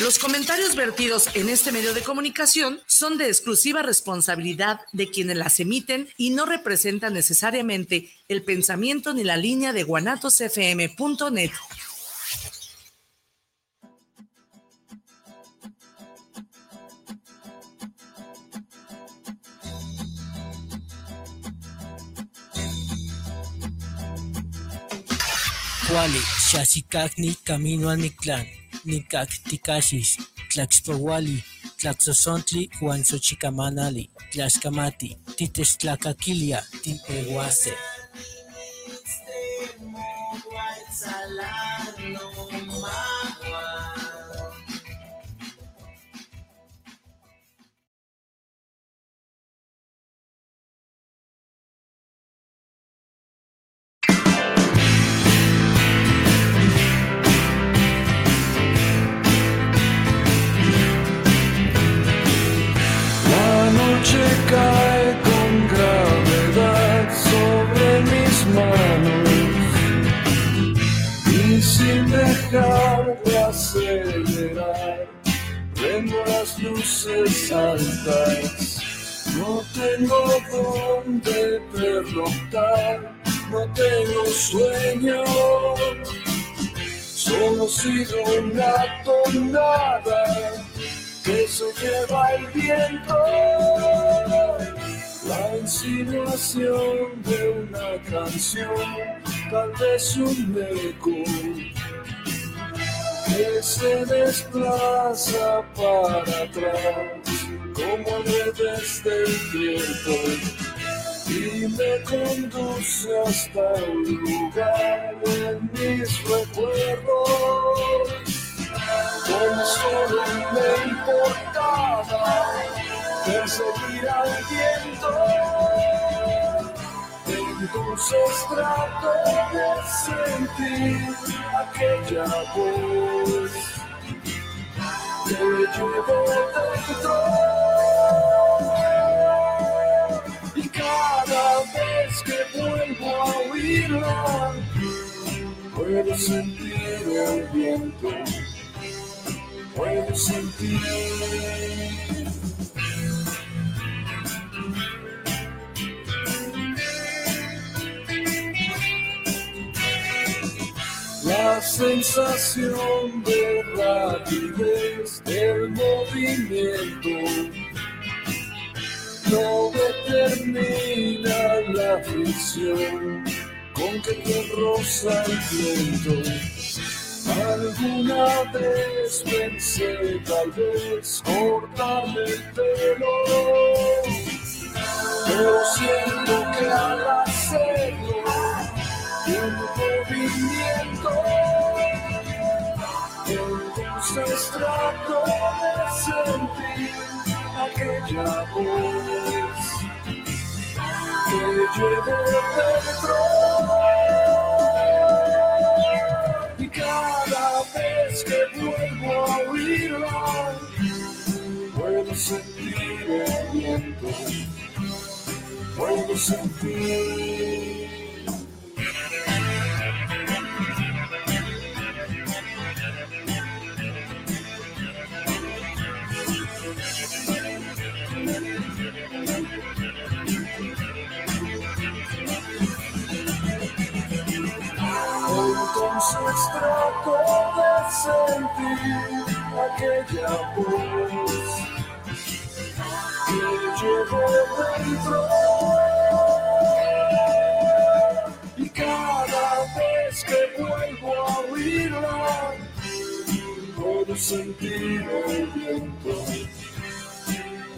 Los comentarios vertidos en este medio de comunicación son de exclusiva responsabilidad de quienes las emiten y no representan necesariamente el pensamiento ni la línea de guanatosfm.net. Wally, Shasikagni, Camino a clan. Nicacticashis, Tlaxpowali, Tlaxosontli, Juan Xochicamanali, Tlaxcamati, Titestlacaquilia, Tipehuase. de acelerar, prendo las luces altas. No tengo donde pernotar, no tengo sueño, solo sigo una tonada que se lleva el viento. La insinuación de una canción, tal vez un eco que se desplaza para atrás como redes del viento y me conduce hasta un lugar en mis recuerdos. Como solo me importaba perseguir al viento entonces trato de sentir aquella voz que llevo dentro. Y cada vez que vuelvo a oírla, puedo sentir el viento, puedo sentir la sensación de rapidez del movimiento no determina la fricción con que te roza el viento. Alguna vez pensé tal vez cortarme el pelo, pero siento que al hacerlo un movimiento. Entonces trato de sentir aquella voz que llevo dentro. Y cada vez que vuelvo a oírla, puedo sentir el viento, puedo sentir. De sentir aquella voz que llevo dentro. Y cada vez que vuelvo a oírla, puedo sentir el viento,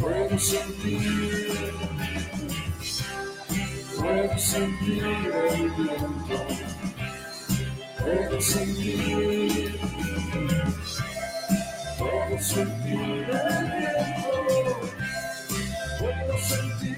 puedo sentir, puedo sentir el viento. Sentir, puedo sentir el puedo sentir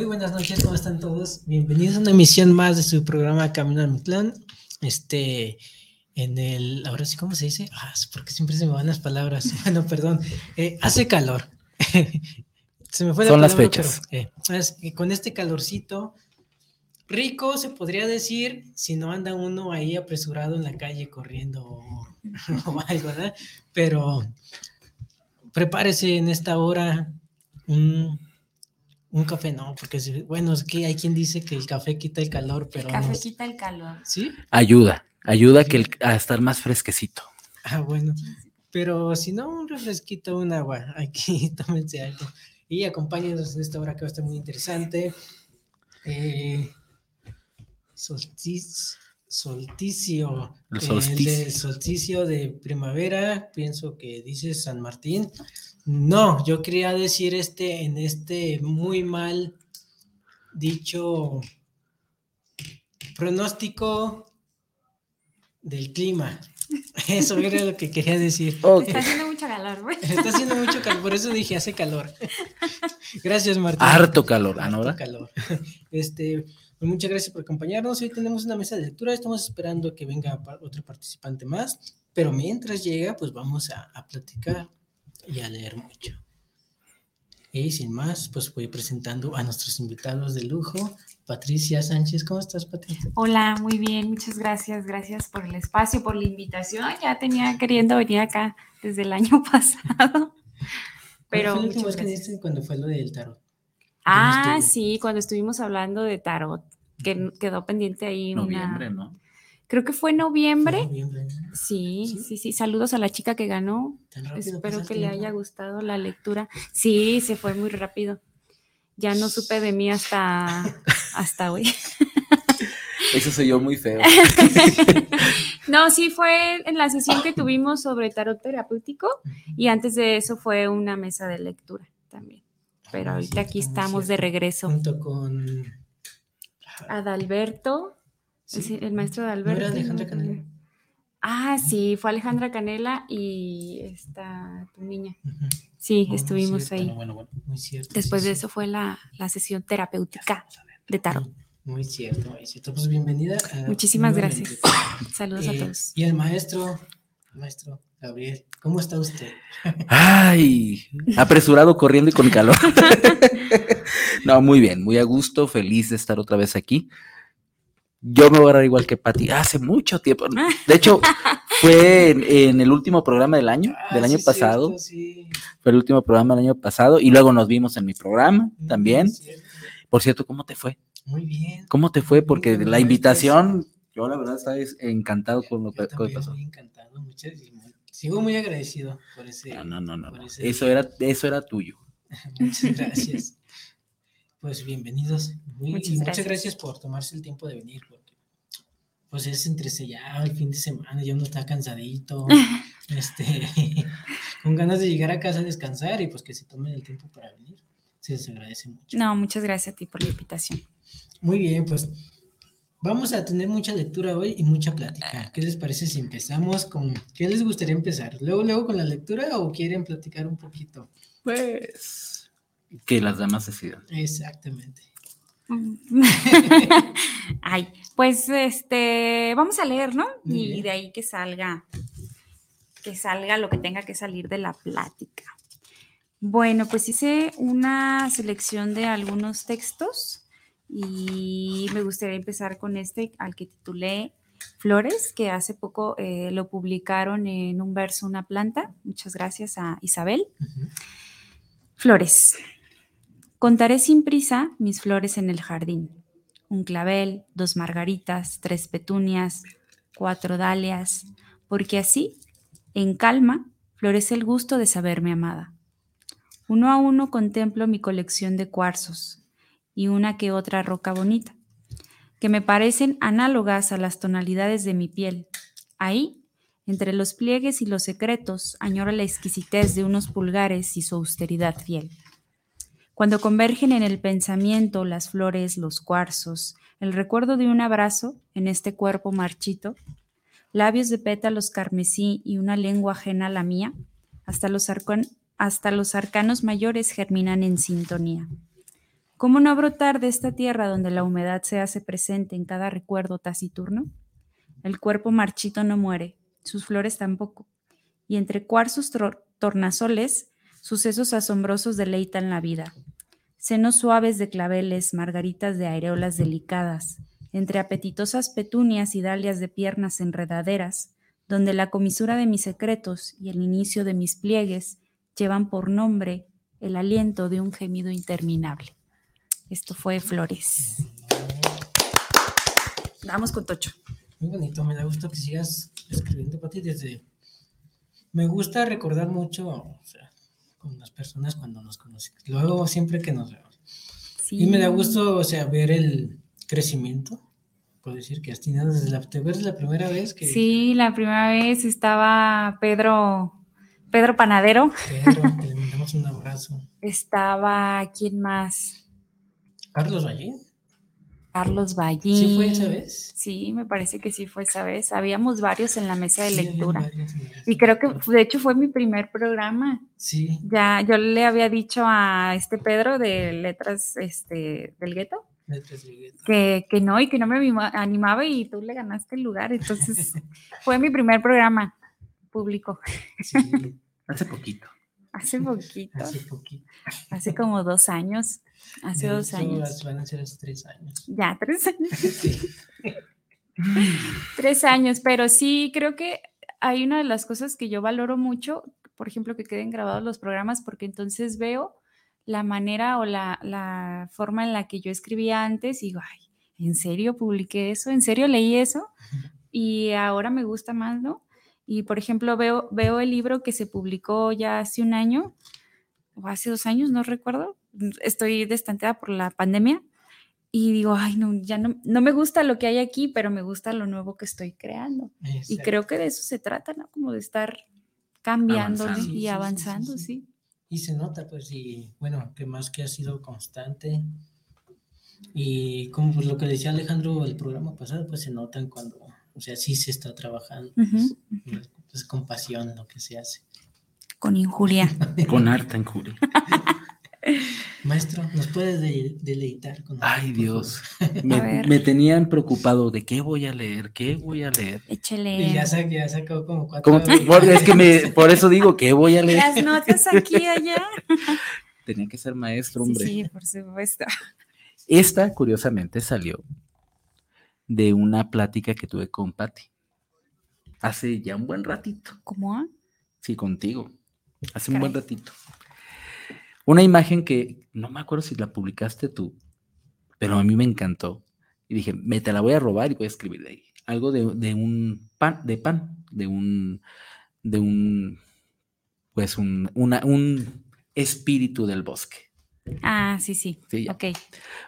Muy buenas noches, ¿cómo están todos? Bienvenidos a una emisión más de su programa Camino al Mitlán. Este, en el, ahora sí, ¿cómo se dice? Ah, porque siempre se me van las palabras. Bueno, perdón, eh, hace calor. se me fue la Son las fechas. pero, eh, es que con este calorcito rico, se podría decir, si no anda uno ahí apresurado en la calle corriendo o, o algo, ¿verdad? Pero prepárese en esta hora un, un café, no, porque si- bueno, es que hay quien dice que el café quita el calor, pero no. Café quita el calor. ¿Sí? Ayuda, ayuda que el- a estar más fresquecito. Ah, bueno. Pero si no, un refresquito, un agua, aquí tómense algo. Y acompáñenos en esta hora que va a estar muy interesante. Eh, solsticio, solsticio. El eh, solsticio. de solsticio de primavera, pienso que dice San Martín. No, yo quería decir este en este muy mal dicho pronóstico del clima. Eso era lo que quería decir. Está haciendo mucho calor, güey. Está haciendo mucho calor, por eso dije hace calor. Gracias, Martín. Harto calor, ¿ah, Harto Nora? calor. Este, pues muchas gracias por acompañarnos. Hoy tenemos una mesa de lectura. Estamos esperando que venga otro participante más. Pero mientras llega, pues vamos a, a platicar y a leer mucho. Y sin más, pues voy presentando a nuestros invitados de lujo. Patricia Sánchez, ¿cómo estás, Patricia? Hola, muy bien, muchas gracias. Gracias por el espacio, por la invitación. Ya tenía queriendo venir acá desde el año pasado. Pero ¿Cuándo fue vez que viniste cuando fue lo del tarot? Ah, sí, cuando estuvimos hablando de tarot, que quedó pendiente ahí Noviembre, una. ¿no? Creo que fue noviembre. Noviembre, ¿no? Sí, ¿Sí? sí, sí. Saludos a la chica que ganó. Espero que le haya gustado la lectura. Sí, se fue muy rápido. Ya no supe de mí hasta, hasta hoy. Eso soy yo muy feo. No, sí, fue en la sesión que tuvimos sobre tarot terapéutico y antes de eso fue una mesa de lectura también. Pero Ah, ahorita cierto, aquí muy estamos de regreso. Junto con. Adalberto, Sí. sí, el maestro ¿No Adalberto. era Alejandra no, Canela? Ah, sí, fue Alejandra Canela y esta tu niña. Sí, Oh, estuvimos cierto, ahí. bueno, bueno. Muy cierto. Después sí, de sí. eso fue la, la sesión terapéutica de tarot. Muy cierto, muy cierto. Pues bienvenida. a- Muchísimas gracias. Saludos a Eh, todos. Y el maestro, el maestro Gabriel, ¿cómo está usted? Ay, apresurado, corriendo y con calor. no, muy bien, muy a gusto, feliz de estar otra vez aquí. Yo me voy a agarrar igual que Pati hace mucho tiempo. De hecho, fue en, en el último programa del año, Ah, del año sí, pasado. cierto, sí. Fue el último programa del año pasado y luego nos vimos en mi programa también. Muy cierto. Por cierto, ¿cómo te fue? Muy bien. ¿Cómo te fue? Porque la invitación, yo la verdad estaba es- encantado con lo que también pasó. muy encantado. Muchas, y muy- sigo muy agradecido por ese. No, no, no, no, por no. ese Eso era, eso era tuyo. Muchas gracias. Pues bienvenidos. Muy- Muchas y muchas gracias. gracias por tomarse el tiempo de venir. Porque, pues es entre ya el fin de semana, ya uno está cansadito, este, con ganas de llegar a casa a descansar y pues que se tomen el tiempo para venir. Se les agradece mucho. No, muchas gracias a ti por la invitación. Muy bien, pues vamos a tener mucha lectura hoy y mucha plática. ¿Qué les parece si empezamos con, qué les gustaría empezar? ¿Luego, luego con la lectura o quieren platicar un poquito? Pues. Que las damas decidan. Exactamente. Ay, pues este, vamos a leer, ¿no? Y de ahí que salga, que salga lo que tenga que salir de la plática. Bueno, pues hice una selección de algunos textos y me gustaría empezar con este al que titulé Flores, que hace poco eh, lo publicaron en un verso, una planta. Muchas gracias a Isabel. Flores. Contaré sin prisa mis flores en el jardín. Un clavel, dos margaritas, tres petunias, cuatro dalias, porque así, en calma, florece el gusto de saberme amada. Uno a uno contemplo mi colección de cuarzos y una que otra roca bonita, que me parecen análogas a las tonalidades de mi piel. Ahí, entre los pliegues y los secretos, añoro la exquisitez de unos pulgares y su austeridad fiel. Cuando convergen en el pensamiento las flores, los cuarzos, el recuerdo de un abrazo en este cuerpo marchito, labios de pétalos carmesí y una lengua ajena a la mía, hasta los, hasta los arcanos mayores germinan en sintonía. ¿Cómo no brotar de esta tierra donde la humedad se hace presente en cada recuerdo taciturno? El cuerpo marchito no muere, sus flores tampoco, y entre cuarzos tornasoles, sucesos asombrosos deleitan la vida. Senos suaves de claveles, margaritas de areolas delicadas, entre apetitosas petunias y dalias de piernas enredaderas, donde la comisura de mis secretos y el inicio de mis pliegues llevan por nombre el aliento de un gemido interminable. Esto fue Flores. Vamos con Tocho. Muy bonito, me da gusto que sigas escribiendo, Pati, desde... Me gusta recordar mucho con las personas cuando nos conocen. Luego, siempre que nos vemos. Y me da gusto, o sea, ver el crecimiento. Puedo decir que has tenido desde la, ¿te ves la primera vez que... Sí, la primera vez estaba Pedro Pedro Panadero. Pedro, le mandamos un abrazo. Estaba, ¿quién más? Carlos Ballín. Carlos Ballín. ¿Sí fue esa vez? Sí, me parece que sí fue esa vez. Habíamos varios en la mesa de lectura. Y creo que, de hecho, fue mi primer programa. Sí. Ya, yo le había dicho a este Pedro de Letras este, del Gueto. Letras del Gueto. Que, que no, y que no me animaba y tú le ganaste el lugar. Entonces, fue mi primer programa público. Sí, hace poquito. Hace poquito. Hace poquito. Hace como dos años. Hace De dos años. Van a ser tres años. Ya, tres años. Sí. Tres años, pero sí creo que hay una de las cosas que yo valoro mucho, por ejemplo, que queden grabados los programas, porque entonces veo la manera o la, la forma en la que yo escribía antes y digo, ay, ¿en serio publiqué eso? ¿En serio leí eso? Y ahora me gusta más, ¿no? Y por ejemplo, veo, veo el libro que se publicó ya hace un año, o hace dos años, no recuerdo. Estoy destanteada por la pandemia. Y digo, ay, no, ya no, no me gusta lo que hay aquí, pero me gusta lo nuevo que estoy creando. Y Exacto. creo que de eso se trata, ¿no? Como de estar cambiando Avanzando. y Sí, sí, sí, avanzando, sí. sí. Y se nota, pues, y bueno, que más que ha sido constante. Y como pues, lo que decía Alejandro el programa pasado, pues se notan cuando, o sea, sí se está trabajando, es con pasión lo que se hace. Con injuria. Con harta injuria. Maestro, ¿nos puedes de- deleitar con algo, Ay, Dios. Me, tenían preocupado de qué voy a leer, qué voy a leer. Échele. Y ya, sa- ya sacó como cuatro. Como- por- es que me, por eso digo, ¿qué voy a leer? Las notas aquí y allá. Tenía que ser maestro, Sí, hombre. sí, por supuesto. Esta, curiosamente, salió de una plática que tuve con Patti. Hace ya un buen ratito. ¿Cómo? Sí, contigo. Hace un buen ratito. Una imagen que no me acuerdo si la publicaste tú, pero a mí me encantó. Y dije, me te la voy a robar y voy a escribir de ahí. Algo de, de un pan, de pan, de un, de un, pues un, una- un espíritu del bosque. Ah, sí, sí. Sí, ya. Ok.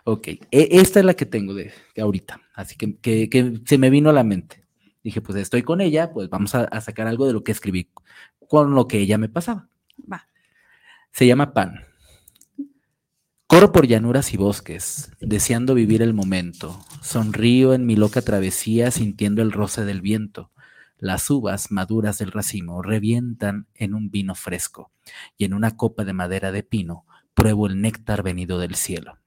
Ok, e- esta es la que tengo de, de ahorita, así que, que- que se me vino a la mente. Dije, pues estoy con ella, pues vamos a, a sacar algo de lo que escribí con lo que ella me pasaba. Va. Se llama Pan. Corro por llanuras y bosques, deseando vivir el momento. Sonrío en mi loca travesía, sintiendo el roce del viento. Las uvas maduras del racimo revientan en un vino fresco, y en una copa de madera de pino pruebo el néctar venido del cielo.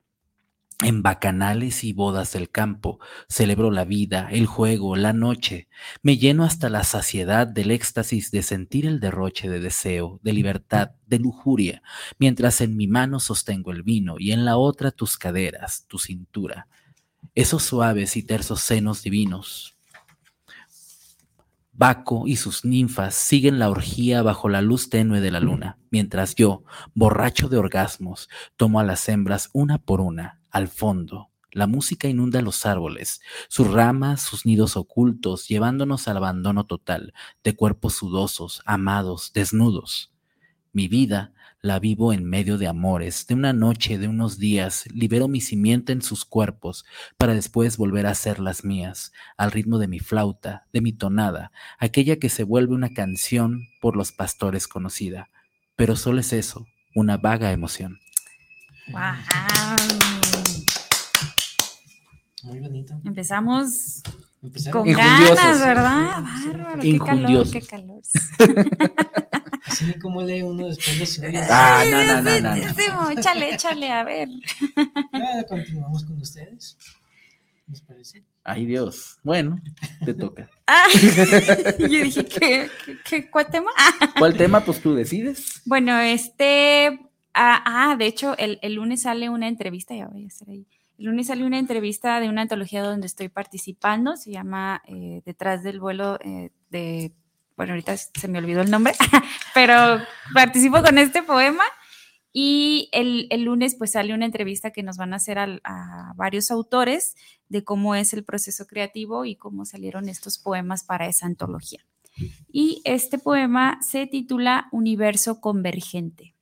En bacanales y bodas del campo celebro la vida, el juego, la noche. Me lleno hasta la saciedad del éxtasis de sentir el derroche de deseo, de libertad, de lujuria, mientras en mi mano sostengo el vino y en la otra tus caderas, tu cintura, esos suaves y tersos senos divinos. Baco y sus ninfas siguen la orgía bajo la luz tenue de la luna, mientras yo, borracho de orgasmos, tomo a las hembras una por una, al fondo. La música inunda los árboles, sus ramas, sus nidos ocultos, llevándonos al abandono total de cuerpos sudosos, amados, desnudos. Mi vida La vivo en medio de amores, de una noche, de unos días, libero mi simiente en sus cuerpos, para después volver a ser las mías, al ritmo de mi flauta, de mi tonada, aquella que se vuelve una canción por los pastores conocida. Pero solo es eso, una vaga emoción. ¡Wow! Muy bonito. Empezamos Empezaron con ganas, ¿verdad? Bárbaro, qué calor, qué calor. así como lee uno después de su Ah, no, no, no, no, no. Sí, échale, échale, a ver. Ya continuamos con ustedes. ¿Les parece? Ay Dios. Bueno, te toca. Ah, yo dije, ¿qué, qué, qué- cuál tema? Ah, ¿Cuál tema? Pues tú decides. Bueno, este. Ah, ah, de hecho, el, el lunes sale una entrevista, ya voy a estar ahí. El lunes sale una entrevista de una antología donde estoy participando, se llama eh, Detrás del vuelo eh, de. Bueno, ahorita se me olvidó el nombre, pero participo con este poema. Y el, el lunes, pues sale una entrevista que nos van a hacer al- a varios autores de cómo es el proceso creativo y cómo salieron estos poemas para esa antología. Y este poema se titula Universo Convergente.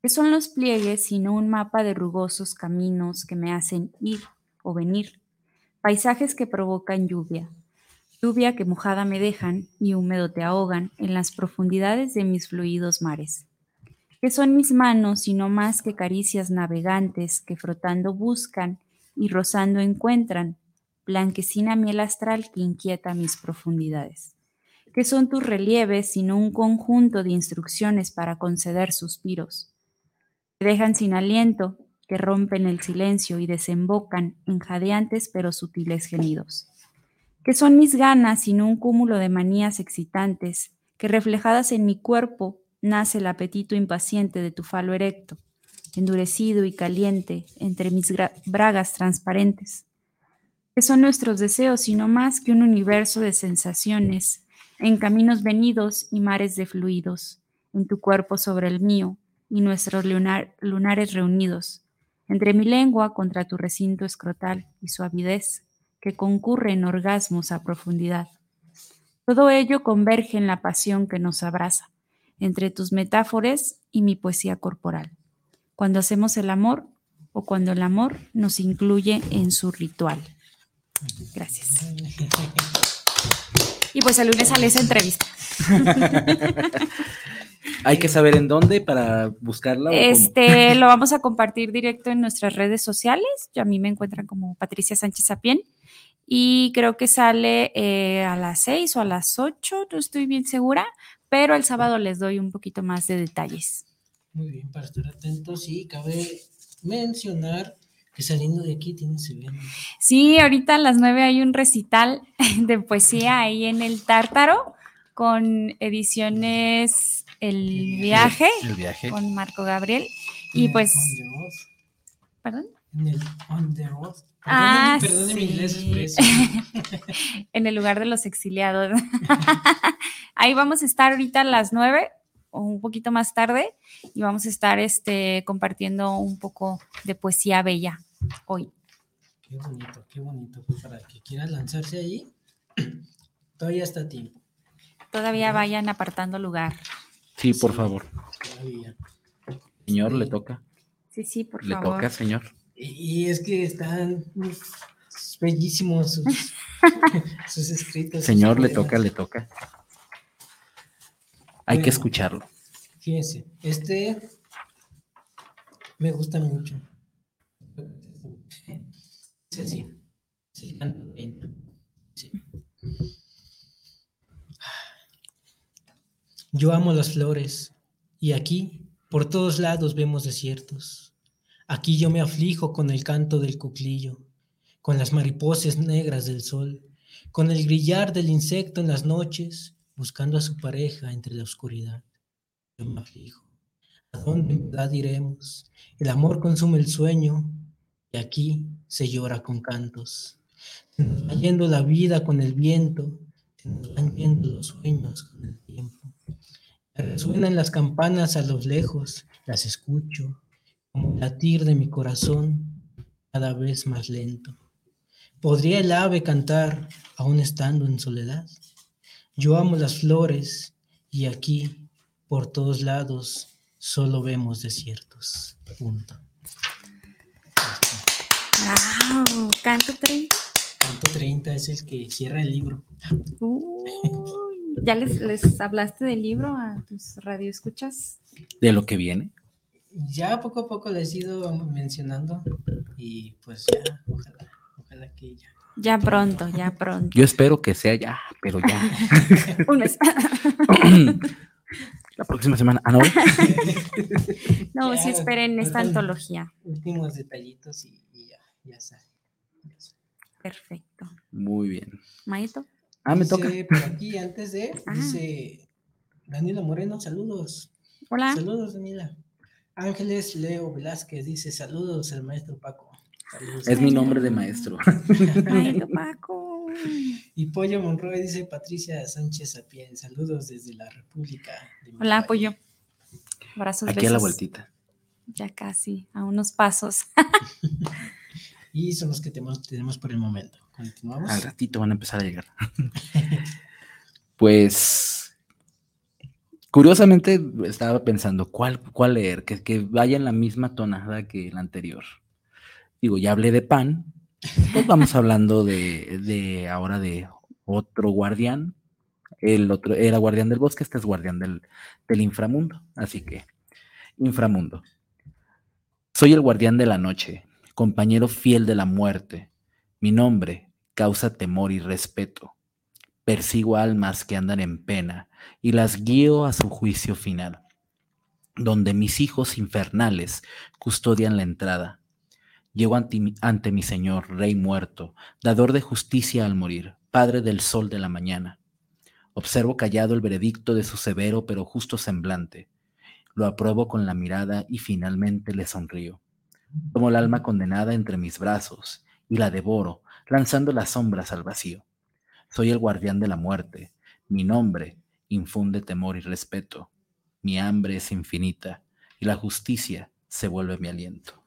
¿Qué son los pliegues sino un mapa de rugosos caminos que me hacen ir o venir? Paisajes que provocan lluvia, lluvia que mojada me dejan y húmedo te ahogan en las profundidades de mis fluidos mares. ¿Qué son mis manos sino más que caricias navegantes que frotando buscan y rozando encuentran blanquecina miel astral que inquieta mis profundidades? ¿Qué son tus relieves sino un conjunto de instrucciones para conceder suspiros? Que dejan sin aliento, que rompen el silencio y desembocan en jadeantes pero sutiles gemidos. ¿Qué son mis ganas sino un cúmulo de manías excitantes que reflejadas en mi cuerpo nace el apetito impaciente de tu falo erecto, endurecido y caliente entre mis bragas transparentes? ¿Qué son nuestros deseos sino más que un universo de sensaciones en caminos venidos y mares de fluidos, en tu cuerpo sobre el mío y nuestros lunar- lunares reunidos, entre mi lengua contra tu recinto escrotal y suavidez que concurre en orgasmos a profundidad. Todo ello converge en la pasión que nos abraza, entre tus metáforas y mi poesía corporal, cuando hacemos el amor o cuando el amor nos incluye en su ritual. Gracias. Y pues el lunes sale esa entrevista. Hay que saber en dónde para buscarla. o cómo? Este lo vamos a compartir directo en nuestras redes sociales. A mí me encuentran como Patricia Sánchez Sapien. Y creo que sale eh, a las 6 o a las 8, no estoy bien segura, pero el sábado les doy un poquito más de detalles. Muy bien, para estar atentos y cabe mencionar que saliendo de aquí tienes evento. Sí, ahorita a las 9 hay un recital de poesía ahí en el Tártaro con ediciones El Viaje El viaje. con Marco Gabriel. Y pues, perdón. En el On the Road. Ah, Perdone mi inglés sí. expreso. en el lugar de los exiliados. Ahí vamos a estar ahorita a las 9 o un poquito más tarde y vamos a estar este, compartiendo un poco de poesía bella hoy. Qué bonito, qué bonito. Pues para que quieras lanzarse ahí, todavía está a tiempo. Todavía vayan apartando lugar. Sí, por favor. Todavía. Señor, le toca. Sí, sí, por Le favor. toca, señor. Y, es que están bellísimos sus, sus escritos. sus Señor, le toca, le toca. Hay que Bueno. escucharlo. Fíjense, este me gusta mucho. Es así. Sí. Yo amo las flores y aquí por todos lados vemos desiertos. Aquí yo me aflijo con el canto del cuclillo, con las mariposas negras del sol, con el grillar del insecto en las noches, buscando a su pareja entre la oscuridad. Yo me aflijo. ¿A dónde en verdad iremos? El amor consume el sueño y aquí se llora con cantos. Se nos va yendo la vida con el viento, se nos van yendo los sueños con el tiempo. Resuenan las campanas a los lejos, las escucho, como el latir de mi corazón cada vez más lento. ¿Podría el ave cantar aún estando en soledad? Yo amo las flores y aquí, por todos lados, solo vemos desiertos. Punto. ¡Wow! Canto 30. Canto 30 es el que cierra el libro. Uy, ¿Ya les, les hablaste del libro a tus radioescuchas? De lo que viene. Ya poco a poco les he ido mencionando y pues ya, ojalá, ojalá que ya. Ya pronto, ya pronto. Yo espero que sea ya, pero ya. Un mes. La próxima semana. Ah, no. No, Ya, sí esperen esta antología. Últimos detallitos y, y ya, ya sale. ya sale. Perfecto. Muy bien. Maito. Ah, me Dice toca. Por aquí, antes de, Ah. dice Daniela Moreno, saludos. Hola. Saludos, Daniela. Ángeles Leo Velázquez dice saludos al maestro Paco. Saludos. Es mi nombre de maestro. Maito Paco. Y Pollo Monroy dice Patricia Sánchez Apien. Saludos desde la República. de Hola. Pollo. Abrazos, Aquí a la vueltita. Ya casi, a unos pasos. Y son los que tenemos, tenemos por el momento. Continuamos. Al ratito van a empezar a llegar. pues, curiosamente estaba pensando, ¿cuál, cuál leer? Que, que vaya en la misma tonada que el anterior. Digo, ya hablé de pan, pues vamos hablando de, de ahora de otro guardián. El otro era guardián del bosque, este es guardián del, del inframundo. Así que, inframundo. Soy el guardián de la noche, compañero fiel de la muerte. Mi nombre causa temor y respeto. Persigo almas que andan en pena y las guío a su juicio final, donde mis hijos infernales custodian la entrada. Llego ante ante mi Señor, Rey muerto, dador de justicia al morir, Padre del sol de la mañana. Observo callado el veredicto de su severo pero justo semblante. Lo apruebo con la mirada y finalmente le sonrío. Tomo el alma condenada entre mis brazos y la devoro, lanzando las sombras al vacío. Soy el guardián de la muerte. Mi nombre infunde temor y respeto. Mi hambre es infinita y la justicia se vuelve mi aliento.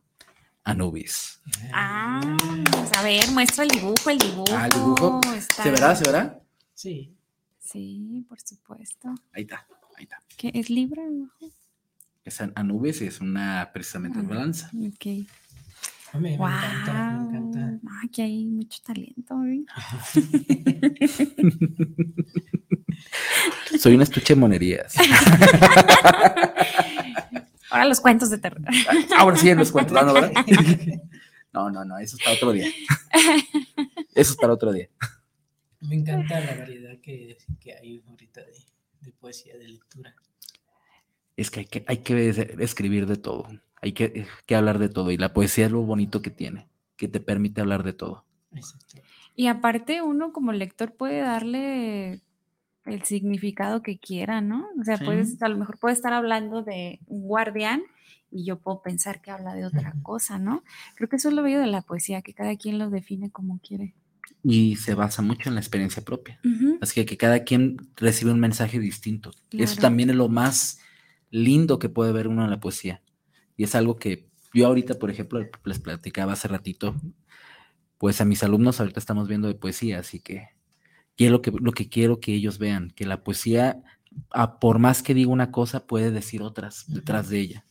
Anubis. Ah, pues, a ver, muestra el dibujo, el dibujo. Ah, el dibujo. Está- ¿Se verá? ¿Se verá? Sí. Sí, por supuesto. Ahí está, ahí está. ¿Qué es Libra? abajo? Es an- Anubis y es una precisamente Ah. balanza. Ok. Me, me Wow. encanta, me encanta. Aquí hay mucho talento. ¿eh? Soy un estuche de monerías. Ahora los cuentos de terror. Ahora sí, los cuento, ¿no? ¿verdad? No, no, no, eso es para otro día. Eso es para otro día. Me encanta la variedad que, que hay ahorita de, de poesía, de lectura. Es que hay que, hay que es- escribir de todo, hay que, que hablar de todo. Y la poesía es lo bonito que tiene, que te permite hablar de todo. Exacto. Y aparte uno como lector puede darle el significado que quiera, ¿no? O sea, Sí. puedes, a lo mejor puede estar hablando de un guardián y yo puedo pensar que habla de otra cosa, ¿no? Creo que eso es lo bello de la poesía, que cada quien lo define como quiere. Y se basa mucho en la experiencia propia. Ujú, Así que, que cada quien recibe un mensaje distinto. Eso Claro. también es lo más lindo que puede ver uno en la poesía. Y es algo que yo ahorita, por ejemplo, les platicaba hace ratito, pues a mis alumnos ahorita estamos viendo de poesía, así que quiero lo que, lo que quiero que ellos vean, que la poesía, a- por más que diga una cosa, puede decir otras detrás de ella.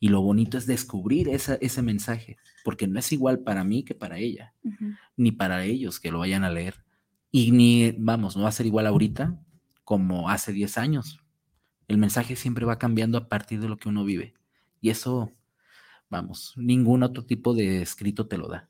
Y lo bonito es descubrir esa- ese mensaje, porque no es igual para mí que para ella ni para ellos que lo vayan a leer. Y ni, vamos, no va a ser igual ahorita como hace 10 años. El mensaje siempre va cambiando a partir de lo que uno vive. Y eso, vamos, ningún otro tipo de escrito te lo da.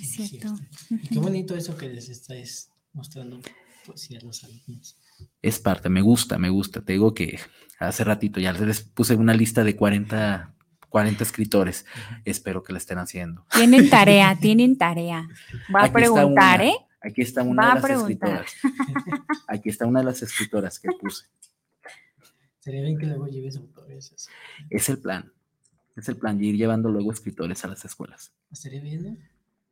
Es cierto. Y qué bonito eso que les estáis mostrando poesía a los alumnos. Es parte, me gusta, me gusta. Te digo que hace ratito ya les puse una lista de 40, 40 escritores. Espero que la estén haciendo. Tienen tarea, tienen tarea. Va a Aquí preguntar, una, ¿eh? Aquí está una Va de las preguntar. escritoras. Aquí está una de las escritoras que puse. Sería bien que luego lleves autores. Es el plan. Es el plan, y ir llevando luego escritores a las escuelas. Estaría bien, ¿no?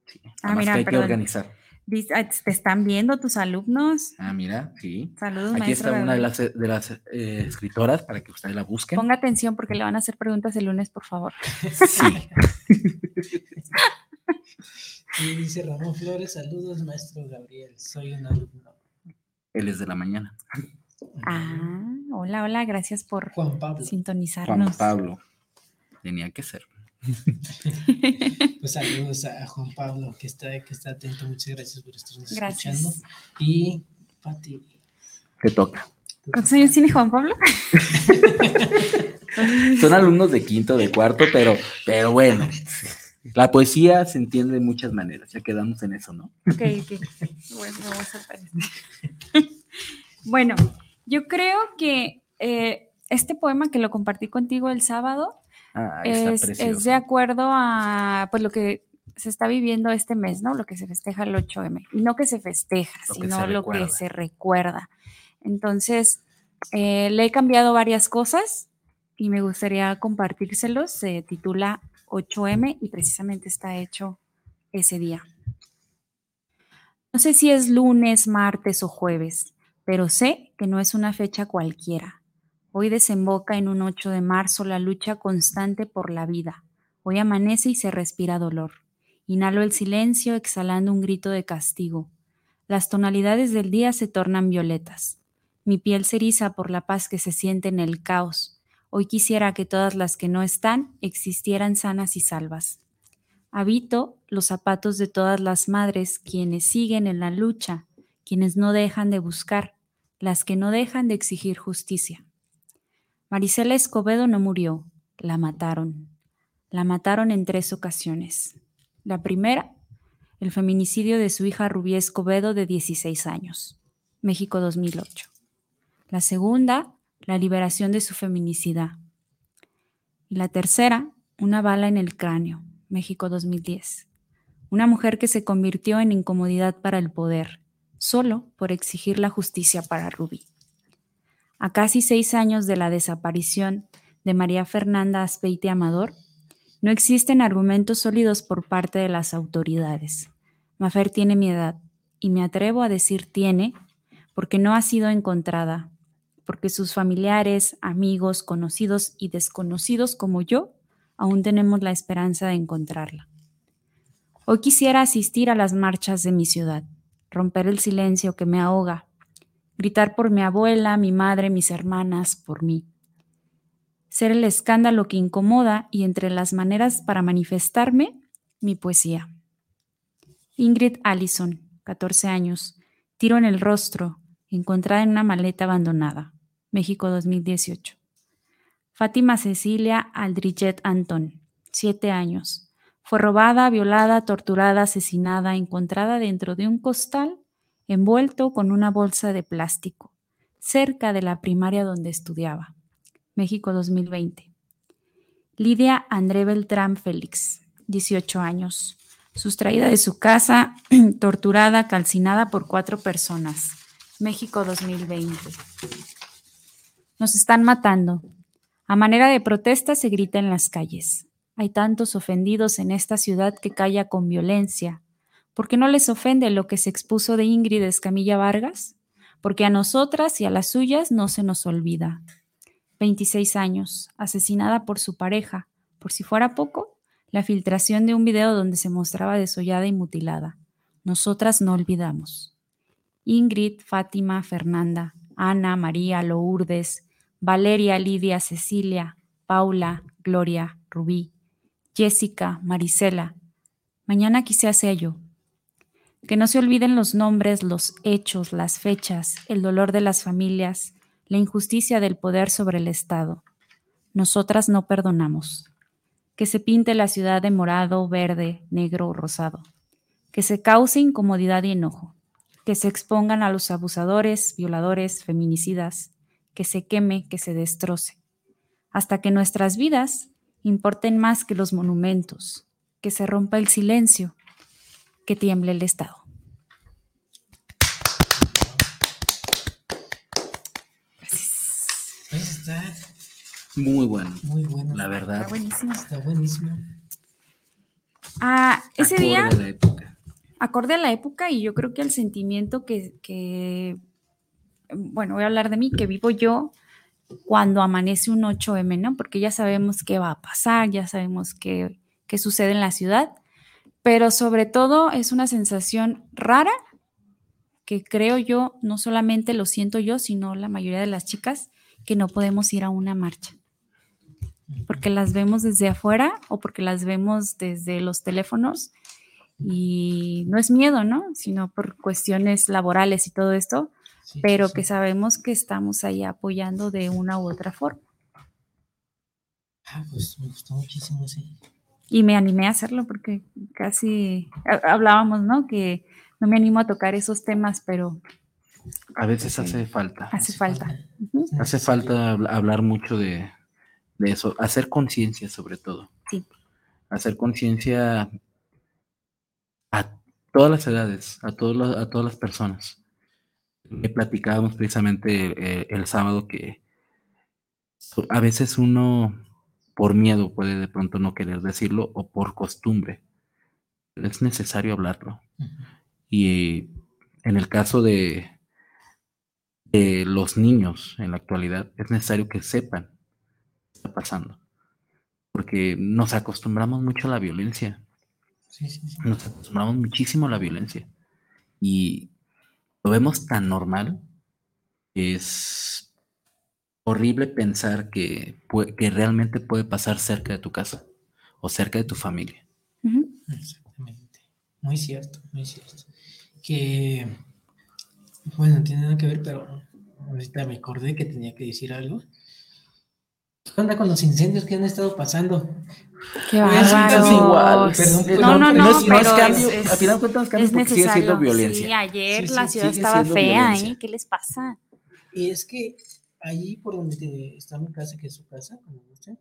Sí. Ah, mira, que hay perdón. que organizar. Ah, ¿Te están viendo tus alumnos? Ah, mira, sí. Saludos, Aquí maestro. está una de las, de las eh, escritoras para que ustedes la busquen. Ponga atención porque le van a hacer preguntas el lunes, por favor. Sí. Y dice Ramón Flores, saludos, maestro Gabriel. Soy un alumno. Él es de la mañana. Ah, hola, hola, gracias por Juan Pablo. sintonizarnos. Juan Pablo. Tenía que ser. Pues saludos a Juan Pablo, que está, que está atento. Muchas gracias por estarnos Gracias. escuchando. Y Pati. Te toca. ¿Cuántos años tiene Juan Pablo? Son alumnos de quinto, de cuarto, pero, pero bueno. La poesía se entiende de muchas maneras. Ya quedamos en eso, ¿no? Ok, ok. Bueno, voy a bueno, yo creo que eh, este poema que lo compartí contigo el sábado Ah, es, de acuerdo a pues lo que se está viviendo este mes, ¿no? Lo que se festeja el 8M. Y no que se festeja, Lo que sino se lo que se recuerda. Entonces, eh, le he cambiado varias cosas y me gustaría compartírselos. Se titula 8M y precisamente está hecho ese día. No sé si es lunes, martes o jueves, pero sé que no es una fecha cualquiera. Hoy desemboca en un 8 de marzo la lucha constante por la vida. Hoy amanece y se respira dolor. Inhalo el silencio exhalando un grito de castigo. Las tonalidades del día se tornan violetas. Mi piel se eriza por la paz que se siente en el caos. Hoy quisiera que todas las que no están existieran sanas y salvas. Habito los zapatos de todas las madres quienes siguen en la lucha, quienes no dejan de buscar, las que no dejan de exigir justicia. Marisela Escobedo no murió, la mataron. La mataron en tres ocasiones. La primera, el feminicidio de su hija Rubí Escobedo de 16 años, México 2008. La segunda, la liberación de su feminicidad. Y la tercera, una bala en el cráneo, México 2010. Una mujer que se convirtió en incomodidad para el poder, solo por exigir la justicia para Rubí. A casi seis años de la desaparición de María Fernanda Aspeite Amador, no existen argumentos sólidos por parte de las autoridades. Mafer tiene mi edad y me atrevo a decir tiene porque no ha sido encontrada, porque sus familiares, amigos, conocidos y desconocidos como yo aún tenemos la esperanza de encontrarla. Hoy quisiera asistir a las marchas de mi ciudad, romper el silencio que me ahoga, gritar por mi abuela, mi madre, mis hermanas, por mí. Ser el escándalo que incomoda y entre las maneras para manifestarme, mi poesía. Ingrid Allison, 14 años, tiro en el rostro, encontrada en una maleta abandonada, México 2018. Fátima Cecilia Aldrichet Antón, 7 años. Fue robada, violada, torturada, asesinada, encontrada dentro de un costal envuelto con una bolsa de plástico, cerca de la primaria donde estudiaba. México 2020. Lidia André Beltrán Félix, 18 años. Sustraída de su casa, torturada, calcinada por cuatro personas. México 2020. Nos están matando. A manera de protesta se grita en las calles. Hay tantos ofendidos en esta ciudad que calla con violencia. ¿Por qué no les ofende lo que se expuso de Ingrid Escamilla Vargas? Porque a nosotras y a las suyas no se nos olvida. 26 años, asesinada por su pareja. Por si fuera poco, la filtración de un video donde se mostraba desollada y mutilada. Nosotras no olvidamos. Ingrid, Fátima, Fernanda, Ana, María, Lourdes, Valeria, Lidia, Cecilia, Paula, Gloria, Rubí, Jessica, Marisela. Mañana quizá sea yo. Que no se olviden los nombres, los hechos, las fechas, el dolor de las familias, la injusticia del poder sobre el Estado. Nosotras no perdonamos. Que se pinte la ciudad de morado, verde, negro o rosado. Que se cause incomodidad y enojo. Que se expongan a los abusadores, violadores, feminicidas. Que se queme, que se destroce. Hasta que nuestras vidas importen más que los monumentos. Que se rompa el silencio. Que tiemble el Estado. Pues está Muy bueno. muy bueno. La verdad. Está buenísimo. Está buenísimo. Ah, ese acorde día, a la época. acorde a la época, y yo creo que el sentimiento que, que, bueno, voy a hablar de mí, que vivo yo cuando amanece un 8M, ¿no? Porque ya sabemos qué va a pasar, ya sabemos qué, qué sucede en la ciudad, pero sobre todo es una sensación rara, que creo yo, no solamente lo siento yo, sino la mayoría de las chicas, que no podemos ir a una marcha. Porque las vemos desde afuera o porque las vemos desde los teléfonos y no es miedo, ¿no? Sino por cuestiones laborales y todo esto, Sí, pero sí, que sabemos que estamos ahí apoyando de una u otra forma. Ah, pues me gustó muchísimo, sí. Y me animé a hacerlo porque casi ha- hablábamos, ¿no? Que no me animo a tocar esos temas, pero A veces hace falta. hace falta. Hace falta habl- hablar mucho de, de eso, hacer conciencia sobre todo. Sí. Hacer conciencia a todas las edades, a, todos los- a todas las personas. Que platicábamos precisamente eh, el sábado que a veces uno por miedo puede de pronto no querer decirlo o por costumbre. Es necesario hablarlo. Y en el caso de, de los niños en la actualidad, es necesario que sepan qué está pasando. Porque nos acostumbramos mucho a la violencia. Sí, sí, sí. Nos acostumbramos muchísimo a la violencia. Y lo vemos tan normal que es horrible pensar que, que realmente puede pasar cerca de tu casa o cerca de tu familia. Exactamente. Muy cierto, muy cierto. Que, bueno, no tiene nada que ver, pero ahorita me acordé que tenía que decir algo. ¿Qué onda con los incendios que han estado pasando? Qué Pues, bárbaros. casi igual, perdón, no, no, no, no es- no es pero cambio, es, al final de cuentas, cambio es porque sigue siendo necesario. violencia. Sí, ayer Sí, la sí, ciudad sigue estaba fea, violencia. ¿eh? ¿Qué les pasa? Y es que allí por donde te- está mi casa, que es su casa, como gusten,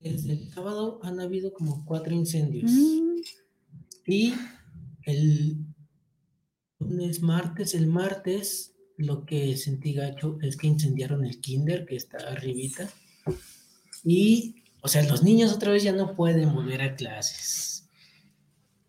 desde el sábado han habido como cuatro incendios. Mm, Y el lunes, martes, el martes, lo que sentí gacho es que incendiaron el kinder que está arribita. Y, o sea, los niños otra vez ya no pueden volver a clases.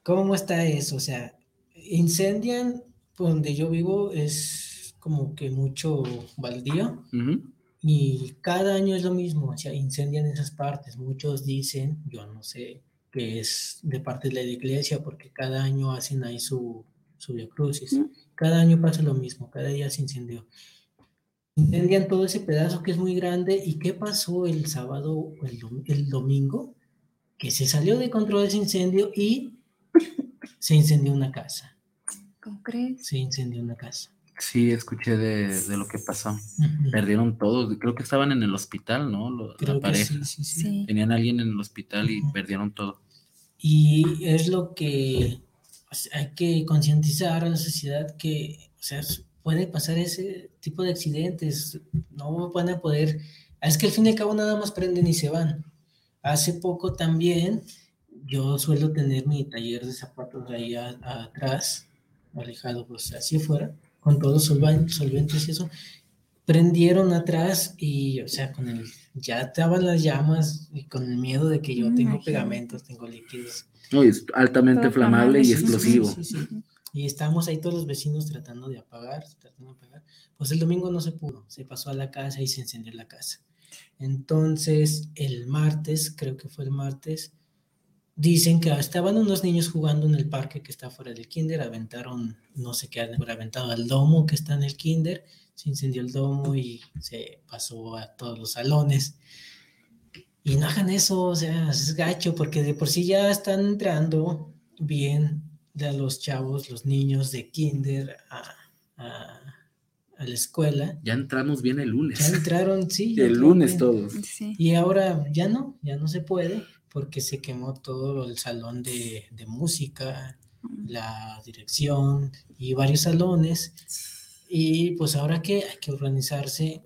¿Cómo está eso? O sea, incendian donde yo vivo es como que mucho baldío. Ujú. Y cada año es lo mismo, o sea, incendian esas partes. Muchos dicen, yo no sé, que es de parte de la iglesia, porque cada año hacen ahí su, su Via Crucis. Mm. Cada año pasa lo mismo, cada día se incendió. Incendian todo ese pedazo que es muy grande. ¿Y qué pasó el sábado o el, dom- el domingo? Que se salió de control ese incendio y se incendió una casa. ¿Cómo crees? Se incendió una casa. Sí, escuché de, de lo que pasó. Perdieron todos. Creo que estaban en el hospital, ¿no? Lo- la pareja. sí, sí, sí. Sí. Tenían a alguien en el hospital y perdieron todo. Y es lo que pues, hay que concientizar a la sociedad que, o sea, puede pasar ese tipo de accidentes, no van a poder, es que al fin y al cabo nada más prenden y se van. Hace poco también, yo suelo tener mi taller de zapatos ahí a- a- atrás, alejado pues hacia afuera, con todos solvan- solventes y eso. Prendieron atrás y, o sea, con el, ya estaban las llamas y con el miedo de que yo tengo Imagínate. pegamentos, tengo líquidos. No, y es altamente Todo flamable y explosivo. Sí, sí, sí. Y estábamos ahí todos los vecinos tratando de apagar, tratando de apagar. Pues el domingo no se pudo, se pasó a la casa y se encendió la casa. Entonces, el martes, creo que fue el martes, dicen que estaban unos niños jugando en el parque que está fuera del kinder, aventaron, no sé qué, han aventado al domo que está en el kinder, se incendió el domo y se pasó a todos los salones. Y no hagan eso, o sea, es gacho, porque de por sí ya están entrando bien de los chavos, los niños de kinder a, a- a la escuela. Ya entramos bien el lunes. Ya entraron, sí. ya el entraron lunes bien. todos. Sí. Y ahora ya no, ya no se puede, porque se quemó todo el salón de, de música, la dirección y varios salones. Y pues ahora que hay que organizarse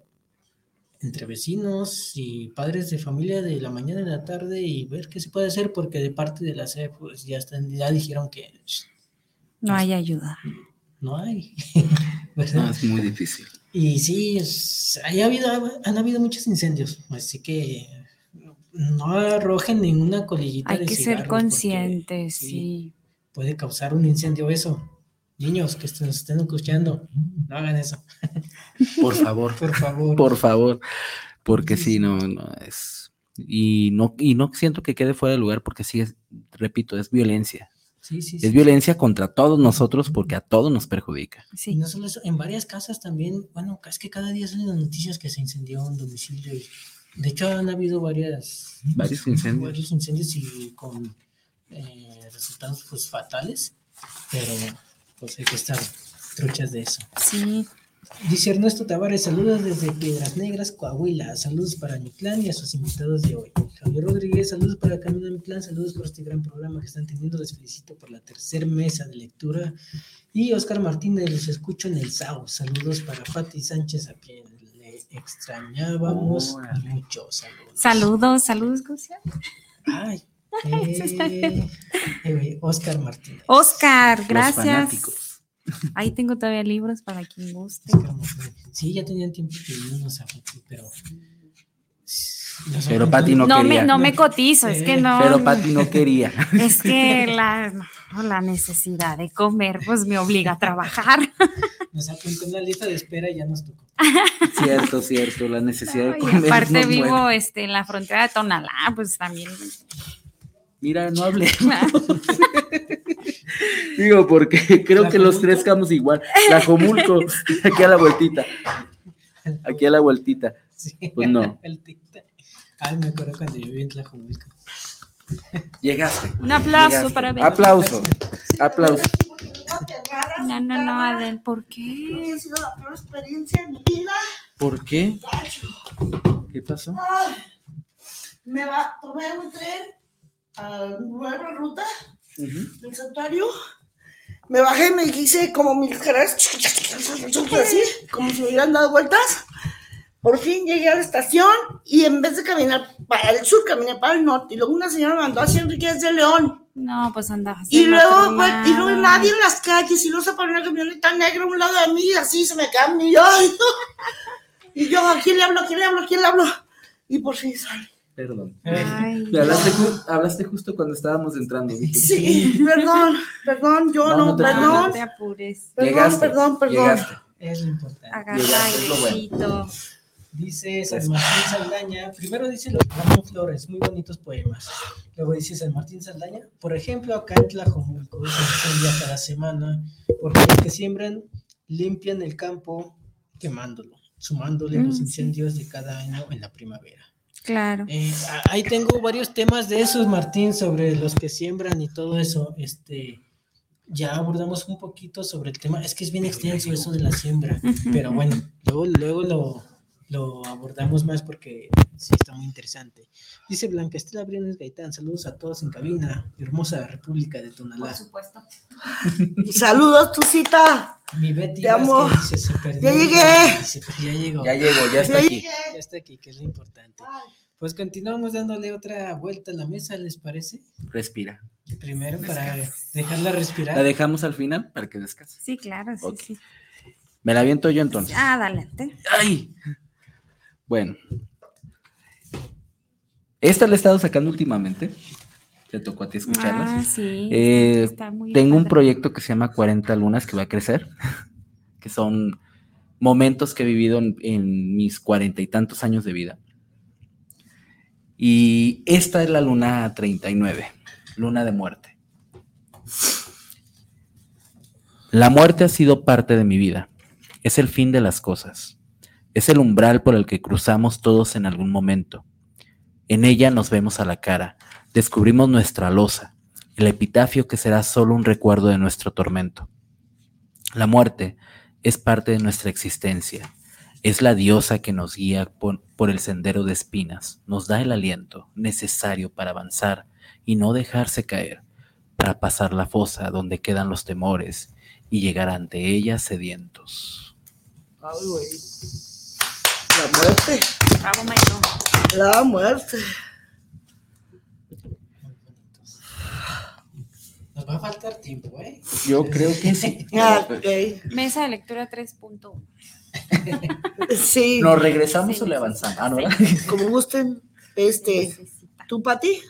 entre vecinos y padres de familia de la mañana y la tarde y ver qué se puede hacer, porque de parte de la SEP pues ya, están, ya dijeron que sh, No hay ayuda. no hay. No, ¿verdad? es muy difícil. Y sí, es- ha habido, han habido muchos incendios, así que no arrojen ninguna colillita Hay de que ser porque conscientes, sí, sí. Puede causar un incendio eso. Niños que nos estén escuchando, no hagan eso, Por favor, por favor. por favor. Porque Sí, si sí. no, no es. Y no, y no siento que quede fuera de lugar porque sí es, repito, es violencia. Sí, sí, sí. Es violencia contra todos nosotros porque a todos nos perjudica. Y Sí. no solo eso, en varias casas también, bueno, es que cada día salen las noticias que se incendió un domicilio. y- de hecho, han habido varias, Varios incendios. varios incendios y con eh, resultados pues fatales, pero pues hay que estar truchas de eso. Sí. Dice Ernesto Tavares, saludos desde Piedras Negras, Coahuila. Saludos para mi clan y a sus invitados de hoy. Javier Rodríguez, saludos para Camino de mi clan, saludos por este gran programa que están teniendo. Les felicito por la tercera mesa de lectura. Y Oscar Martínez, los escucho en el SAO. Saludos para Pati Sánchez, a quien le extrañábamos Órale. mucho. Saludos. Saludos, saludos, ¿cómo se llama? Ay, eh, eh, Oscar Martínez. Oscar, gracias. Ahí tengo todavía libros para quien guste. Oscar Martínez. Sí, ya tenían tiempo que Pati, pero. Pero Pati no No me, quería. no me cotizo, es que no. Pero Pati no quería. Es que la, no, la necesidad de comer pues me obliga a trabajar. Nos apuntó en la lista de espera y ya nos tocó. cierto, cierto. La necesidad de Y comer. aparte no vivo muere. este, en la frontera de Tonalá, pues también. Mira, no hablé. Digo, porque creo que los tres estamos igual. La Jomulco, aquí a la vueltita. Aquí a la vueltita. Sí. Pues no. Ay, me acuerdo cuando yo vivía en Tlajomulco. Llegaste. Un aplauso llegaste. para ver. Aplauso. Aplauso. No, no, no, Adel, ¿por qué? Ha sido la peor experiencia de mi vida. ¿Por qué? ¿Qué pasó? Me va, tomé un tren a nueva ruta del santuario. Me bajé, me hice como mil caras, así, como si me hubieran dado vueltas. Por fin llegué a la estación y en vez de caminar para el sur, caminé para el norte. Y luego una señora me mandó hacia Enriquez de León. No, pues andabas. Y luego, pues, y luego nadie en las calles, y luego se paró una camioneta negra a un lado de mí, y así se me cambió. Ay, no. Y yo, ¿a quién le hablo? ¿A quién le hablo? ¿A quién le hablo? Y por fin salí. Perdón. Ay, Me hablaste, ju- hablaste justo cuando estábamos entrando. dije, Sí, perdón, perdón, yo No, no, no te no, perdón, te apures. perdón, Llegaste, perdón, perdón. llegaste. Es lo importante. Agarra Llegaste, es. Dice San Martín Saldaña, primero dice los Ramón Flores, muy bonitos poemas. Luego dice San Martín Saldaña, por ejemplo, acá en Tlajomulco se incendia cada semana, porque los que siembran limpian el campo quemándolo, sumándole Mm, los sí. incendios de cada año en la primavera. Claro. Eh, ahí tengo varios temas de esos, Martín, sobre los que siembran y todo eso. Este, ya abordamos un poquito sobre el tema. Es que es bien extenso eso de la siembra, pero bueno, luego, luego lo, lo abordamos más porque sí está muy interesante. Dice Blanca Estela Briones Gaitán, saludos a todos en cabina, hermosa República de Tonalá. supuesto. Saludos, tu cita. Mi Betty Te amo. Vázquez dice, "Se perdió". Ya llegué. Dice, "Pues ya llegó. Ya llegó, ya está Ya aquí. llegué. Ya está aquí, que es lo importante. Pues continuamos dándole otra vuelta a la mesa, ¿les parece? Respira. Primero para dejarla respirar. La dejamos al final para que descanse. Sí, claro, sí, sí. Me la aviento yo entonces. Ah, adelante. ¡Ay! Bueno. Esta la he estado sacando últimamente. Te tocó a ti escucharlas. Ah, sí. Eh, está muy Tengo un proyecto que se llama 40 lunas que va a crecer, que son momentos que he vivido en, en mis cuarenta y tantos años de vida. Y esta es la luna 39, luna de muerte. La muerte ha sido parte de mi vida. Es el fin de las cosas. Es el umbral por el que cruzamos todos en algún momento. En ella nos vemos a la cara, descubrimos nuestra losa, el epitafio que será solo un recuerdo de nuestro tormento. La muerte es parte de nuestra existencia, es la diosa que nos guía por, el sendero de espinas, nos da el aliento necesario para avanzar y no dejarse caer, para pasar la fosa donde quedan los temores y llegar ante ella sedientos. La muerte. Bravo, maestro. La muerte. Nos va a faltar tiempo, ¿eh? Yo creo que sí. Ah. Mesa de lectura 3.1. Sí, ¿Nos regresamos Sí, o le avanzamos? Ah, como gusten. Este. ¿tú, Pati?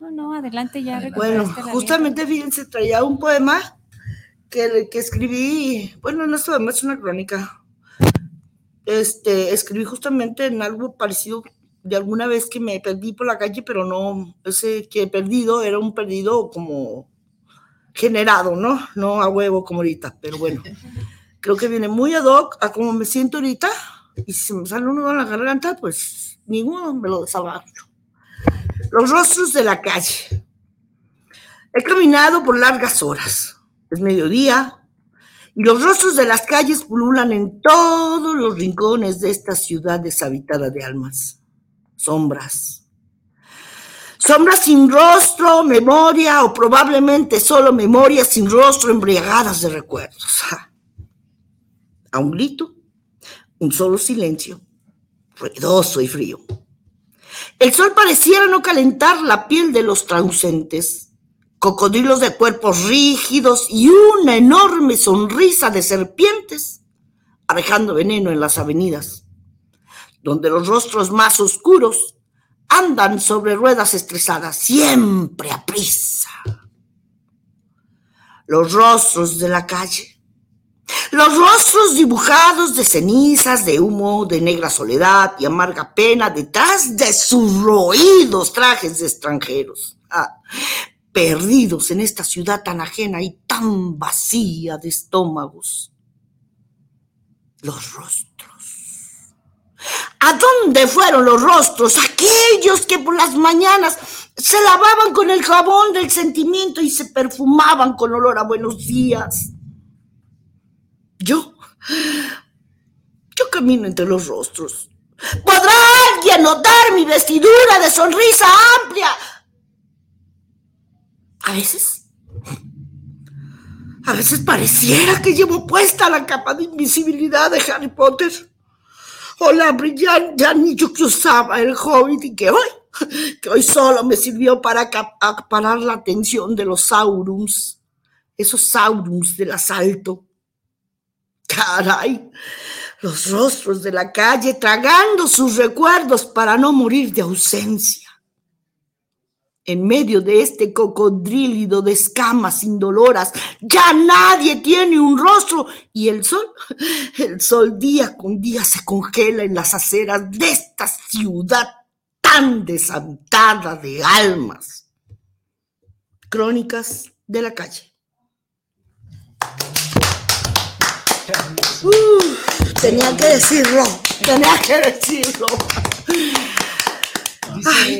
No, no, adelante ya. Adelante. Bueno, justamente, fíjense, traía un poema que, que escribí, bueno, no es poema, es una crónica. Este, escribí justamente en algo parecido de alguna vez que me perdí por la calle, pero no, ese que perdido era un perdido como generado, ¿no? No a huevo como ahorita, pero bueno. Creo que viene muy ad hoc a como me siento ahorita. Y si se me sale uno en la garganta, pues ninguno me lo desabarro. Los rostros de la calle. He caminado por largas horas. Es mediodía los rostros de las calles pululan en todos los rincones de esta ciudad deshabitada de almas. Sombras. Sombras sin rostro, memoria o probablemente solo memorias sin rostro embriagadas de recuerdos. A un grito, un solo silencio, ruidoso y frío. El sol pareciera no calentar la piel de los transeúntes, cocodrilos de cuerpos rígidos y una enorme sonrisa de serpientes, arrejando veneno en las avenidas, donde los rostros más oscuros andan sobre ruedas estresadas, siempre a prisa. Los rostros de la calle, los rostros dibujados de cenizas, de humo, de negra soledad y amarga pena detrás de sus roídos trajes de extranjeros. Ah, perdidos en esta ciudad tan ajena y tan vacía de estómagos. Los rostros. ¿A dónde fueron los rostros? Aquellos que por las mañanas se lavaban con el jabón del sentimiento y se perfumaban con olor a buenos días. Yo, yo camino entre los rostros. ¿Podrá alguien notar mi vestidura de sonrisa amplia? A veces, a veces pareciera que llevo puesta la capa de invisibilidad de Harry Potter o la brillante anillo que usaba el hobbit y que hoy, que hoy solo me sirvió para acaparar la atención de los saurums, esos saurums del asalto Caray, los rostros de la calle tragando sus recuerdos para no morir de ausencia. En medio de este cocodrílido de escamas indoloras, ya nadie tiene un rostro y el sol, el sol día con día se congela en las aceras de esta ciudad tan desantada de almas. Crónicas de la calle. Uh, tenía que decirlo, tenía que decirlo.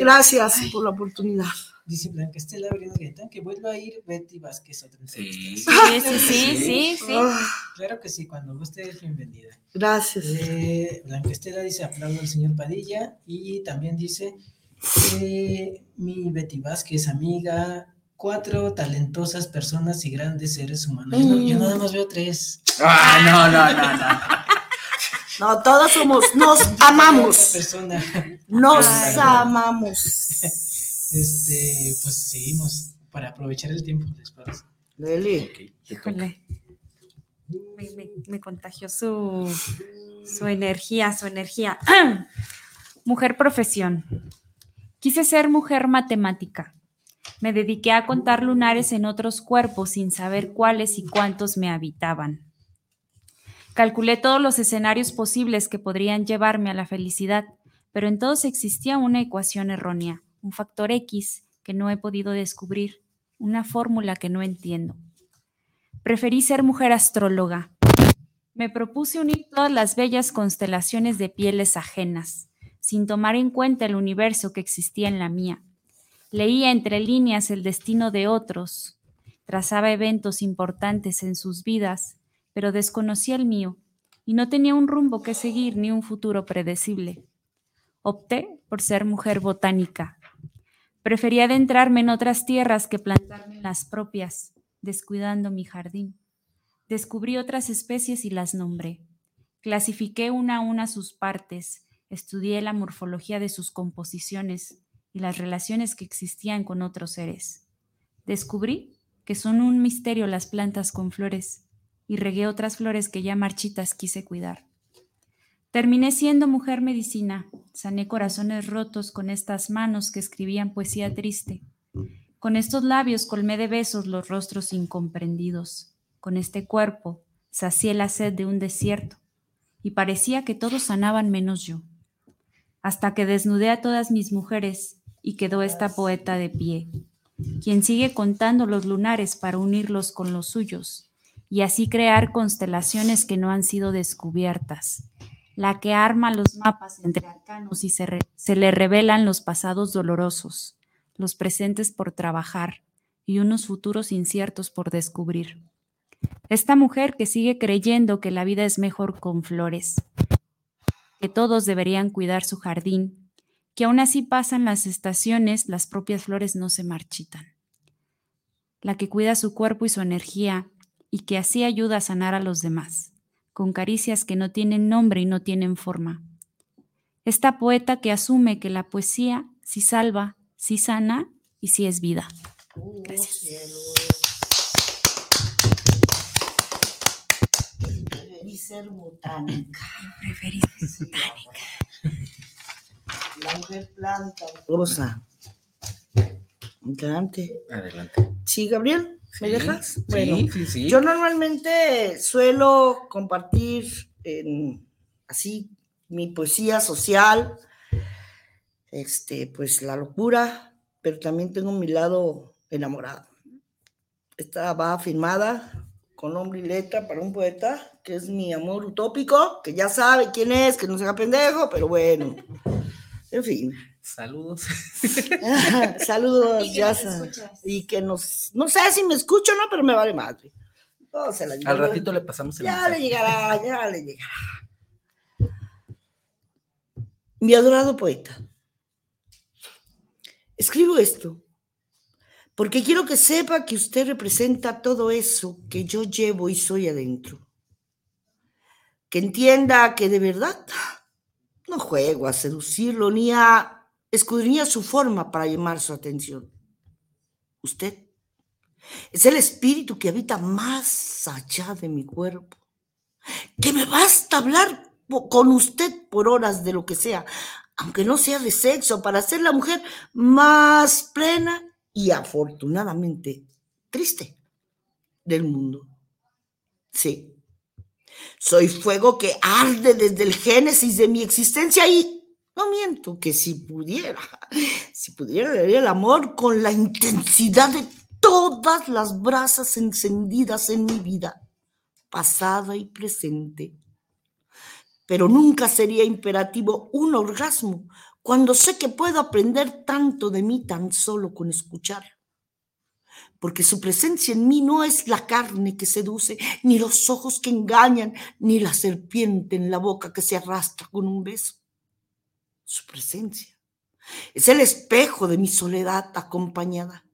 Ay, gracias por la oportunidad. Dice Blanca Estela Gaitán que vuelva a ir Betty Vázquez otra vez. Sí, sí, sí, sí, sí. Ah. Claro que sí, cuando guste es bienvenida. Gracias. Eh, Blanca Estela dice aplaudo al señor Padilla y también dice eh, mi Betty Vázquez, amiga, cuatro talentosas personas y grandes seres humanos. Yo, yo nada más veo tres. Ah, no, no, no, no. No, todos somos, nos amamos. Persona. Nos amamos. Este, pues seguimos para aprovechar el tiempo después. Leli. Híjole. Me, me- me contagió su, su energía, su energía. mujer profesión. Quise ser mujer matemática. Me dediqué a contar lunares en otros cuerpos sin saber cuáles y cuántos me habitaban. Calculé todos los escenarios posibles que podrían llevarme a la felicidad, pero en todos existía una ecuación errónea, un factor X que no he podido descubrir, una fórmula que no entiendo. Preferí ser mujer astróloga. Me propuse unir todas las bellas constelaciones de pieles ajenas, sin tomar en cuenta el universo que existía en la mía. Leía entre líneas el destino de otros, trazaba eventos importantes en sus vidas, pero desconocía el mío y no tenía un rumbo que seguir ni un futuro predecible. Opté por ser mujer botánica. Prefería adentrarme en otras tierras que plantarme en las propias, descuidando mi jardín. Descubrí otras especies y las nombré. Clasifiqué una a una sus partes, estudié la morfología de sus composiciones y las relaciones que existían con otros seres. Descubrí que son un misterio las plantas con flores y regué otras flores que ya marchitas quise cuidar. Terminé siendo mujer medicina, sané corazones rotos con estas manos que escribían poesía triste. Con estos labios colmé de besos los rostros incomprendidos. Con este cuerpo sacié la sed de un desierto y parecía que todos sanaban menos yo. Hasta que desnudé a todas mis mujeres y quedó esta poeta de pie. quien sigue contando los lunares para unirlos con los suyos y así crear constelaciones que no han sido descubiertas, la que arma los mapas entre arcanos y se, le revelan los pasados dolorosos, los presentes por trabajar y unos futuros inciertos por descubrir. Esta mujer que sigue creyendo que la vida es mejor con flores, que todos deberían cuidar su jardín, que aún así pasan las estaciones, las propias flores no se marchitan. La que cuida su cuerpo y su energía y que así ayuda a sanar a los demás, con caricias que no tienen nombre y no tienen forma. Esta poeta que asume que la poesía sí salva, sí sana y sí es vida. Gracias. ser botánica. Preferí botánica. La mujer planta rosa. Adelante. Adelante. Sí, Gabriel, ¿me dejas? sí, bueno, sí, sí. yo normalmente suelo compartir en, así mi poesía social, este, pues la locura, pero también tengo mi lado enamorado. Esta va firmada con nombre y letra para un poeta, que es mi amor utópico, que ya sabe quién es, que no se haga pendejo, pero bueno. En fin. Saludos. Saludos, Y que ya. Y que nos, no sé si me escucho o no, pero me vale madre. No, se la Al ratito le pasamos el Ya le llegará, ya le llegará. Mi adorado poeta, escribo esto porque quiero que sepa que usted representa todo eso que yo llevo y soy adentro. Que entienda que de verdad no juego a seducirlo ni a escudriñar su forma para llamar su atención. Usted es el espíritu que habita más allá de mi cuerpo. Que me basta hablar con usted por horas de lo que sea, aunque no sea de sexo, para ser la mujer más plena y afortunadamente triste del mundo. Sí. Soy fuego que arde desde el génesis de mi existencia y no miento que si pudiera, si pudiera haría el amor con la intensidad de todas las brasas encendidas en mi vida, pasada y presente. Pero nunca sería imperativo un orgasmo cuando sé que puedo aprender tanto de mí tan solo con escuchar. Porque su presencia en mí no es la carne que seduce, ni los ojos que engañan, ni la serpiente en la boca que se arrastra con un beso. Su presencia es el espejo de mi soledad acompañada,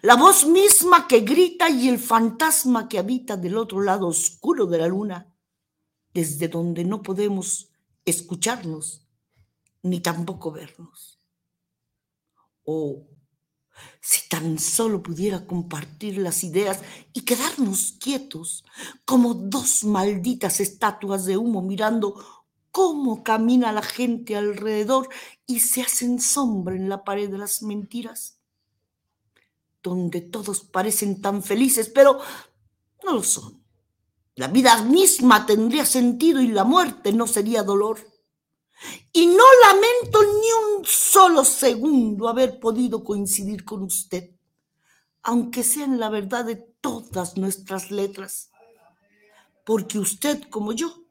la voz misma que grita y el fantasma que habita del otro lado oscuro de la luna, desde donde no podemos escucharnos ni tampoco vernos. Oh, si tan solo pudiera compartir las ideas y quedarnos quietos como dos malditas estatuas de humo mirando cómo camina la gente alrededor y se hacen sombra en la pared de las mentiras, donde todos parecen tan felices, pero no lo son. La vida misma tendría sentido y la muerte no sería dolor. Y no lamento ni un solo segundo haber podido coincidir con usted, aunque sea en la verdad de todas nuestras letras, porque usted como yo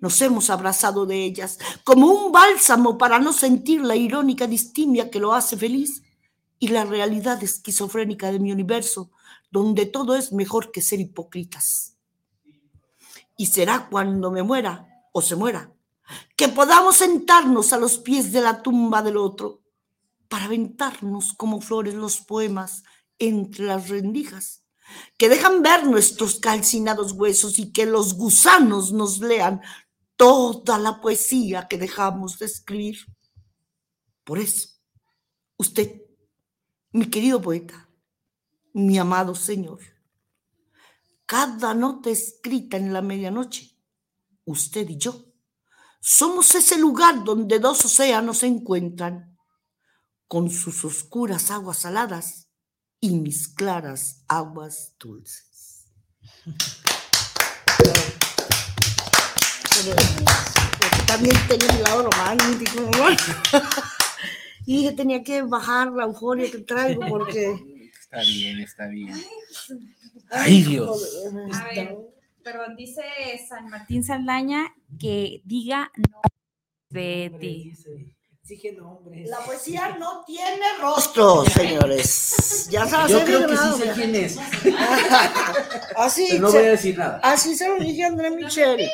nos hemos abrazado de ellas como un bálsamo para no sentir la irónica distimia que lo hace feliz y la realidad esquizofrénica de mi universo, donde todo es mejor que ser hipócritas. Y será cuando me muera o se muera que podamos sentarnos a los pies de la tumba del otro para aventarnos como flores los poemas entre las rendijas, que dejan ver nuestros calcinados huesos y que los gusanos nos lean toda la poesía que dejamos de escribir. Por eso, usted, mi querido poeta, mi amado Señor, cada nota escrita en la medianoche, usted y yo, somos ese lugar donde dos océanos se encuentran, con sus oscuras aguas saladas y mis claras aguas dulces. Pero, también tenía mi lado romántico, ¿no? Y dije, tenía que bajar la euforia que traigo porque Está bien, está bien. Ay, Dios. A ver, perdón, dice San Martín Saldaña que diga no. Exige nombres. La poesía no tiene rostro, señores. Ya sabes, Yo creo que sí sé quién es. Así, Pero no se, voy a decir nada. así se lo dije a André Michel.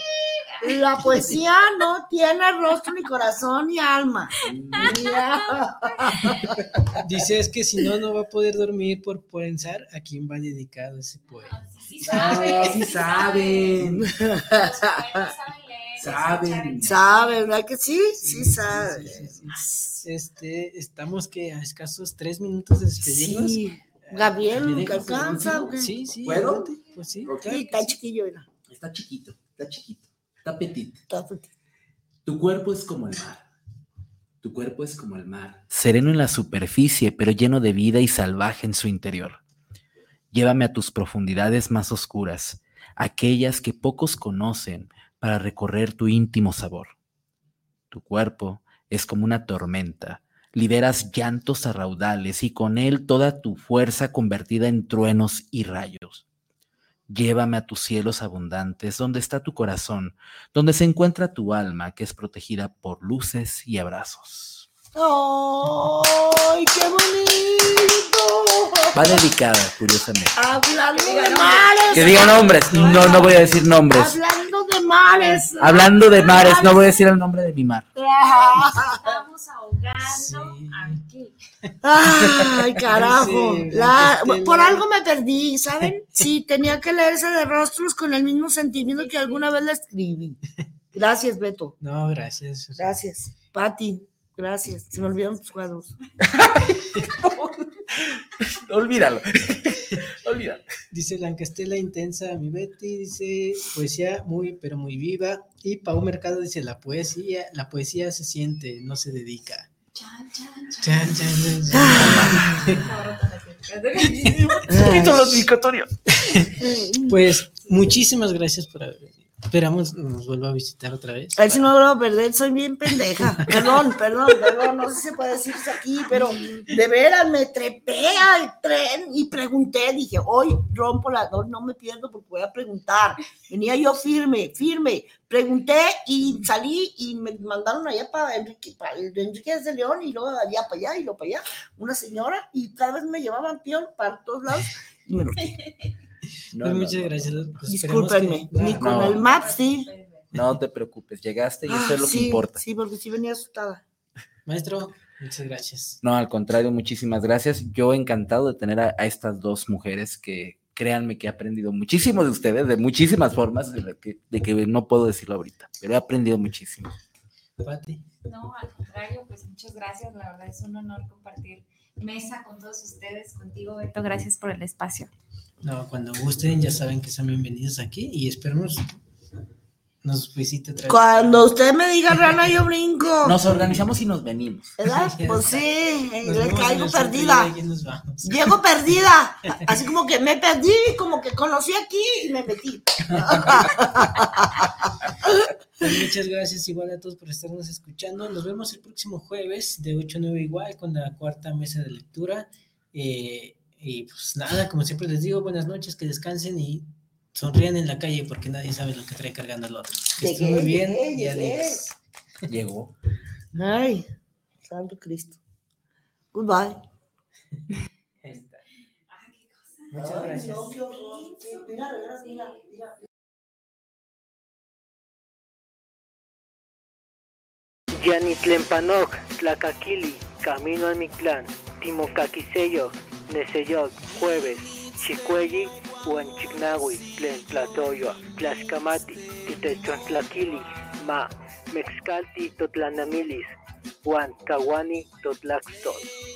La poesía no tiene rostro, ni corazón, ni alma. Ya. Dice es que si no, no va a poder dormir por pensar a quién va dedicado ese poema. Ah, sí saben. Saben. ¿Sabe, verdad que sí? Sí, sabe. Este, estamos que a escasos tres minutos de despedirnos. Sí. Gabriel, ¿Me ¿te dejas alcanza? qué? Sí, sí. ¿Puedo? Pues sí, Ok. claro Sí, que está chiquillo, mira. Está chiquito, está chiquito, está petit. Está petit. Tu cuerpo es como el mar. Tu cuerpo es como el mar. Sereno en la superficie, pero lleno de vida y salvaje en su interior. Llévame a tus profundidades más oscuras, aquellas que pocos conocen, para recorrer tu íntimo sabor. Tu cuerpo es como una tormenta. Liberas llantos a raudales y con él toda tu fuerza convertida en truenos y rayos. Llévame a tus cielos abundantes, donde está tu corazón, donde se encuentra tu alma, que es protegida por luces y abrazos. ¡Ay, qué bonito! Va dedicada, curiosamente. Hablando de mares. Que diga nombres. No, no voy a decir nombres. Hablando de mares. Hablando de mares, no voy a decir el nombre de mi mar. Estamos ahogando Sí. aquí. Ay, carajo. Sí, La- Estela. por algo me perdí, ¿saben? Sí, tenía que leerse de rostros con el mismo sentimiento que alguna vez la escribí. Gracias, Beto. No, gracias. Gracias. Pati, gracias. Se me olvidaron tus cuadros. Olvídalo. Olvídalo. Dice Lancastela Intensa, mi Betty, dice poesía muy, pero muy viva. Y Pau Mercado dice la poesía, la poesía se siente, no se dedica. Chan, chan, chan. Chan, chan, chan, chan. Pues muchísimas gracias por haber venido. Esperamos nos vuelva a visitar otra vez. A ver si no me vuelvo a perder, soy bien pendeja. Perdón, perdón, perdón, no sé si se puede decir aquí, pero de veras me trepé al tren y pregunté, dije, hoy rompo la dos, no me pierdo porque voy a preguntar. Venía yo firme, firme, pregunté y salí y me mandaron allá para Enrique, para Enrique de León y luego allá para allá y luego para allá, una señora y cada vez me llevaban peón para todos lados y me lo No, Pues no, muchas no. gracias. Pues Discúlpenme, que- ni con no. el map, sí. No te preocupes, llegaste y eso Ah, es lo que importa. Sí, porque sí venía asustada. Maestro, muchas gracias. No, al contrario, muchísimas gracias. Yo encantado de tener a, a estas dos mujeres que créanme que he aprendido muchísimo de ustedes, de muchísimas formas, de, que, de que no puedo decirlo ahorita, pero he aprendido muchísimo. Pati. No, al contrario, pues muchas gracias. La verdad es un honor compartir mesa con todos ustedes, contigo, Beto. Gracias por el espacio. No, cuando gusten, ya saben que son bienvenidos aquí y esperemos nos visite otra vez. Cuando usted me diga rana, yo brinco. Nos organizamos y nos venimos. ¿Verdad? Pues sí, le caigo perdida. Llego perdida. Así como que me perdí, como que conocí aquí y me metí. Pues muchas gracias igual a todos por estarnos escuchando. Nos vemos el próximo jueves de 8 a 9 igual con la cuarta mesa de lectura. Eh, y pues nada, como siempre les digo, buenas noches, que descansen y sonrían en la calle porque nadie sabe lo que trae cargando el otro. Que estén muy Llegué, bien llegué, y adiós. Llegó. Ay, Santo Cristo. Goodbye. Muchas gracias. Mira, de veras, mira, mira. Yanitlempanok, Tlacaquili, Camino al Mictlán, Timocaquiseyo, Neseyoc, Jueves, Chicuelli, Huanchignahui, Tlen Tlatoyo, Tlaxcamati, Titechontlakili, Ma, Mexcalti, Totlanamilis, Huan Kawani, Totlaxtol.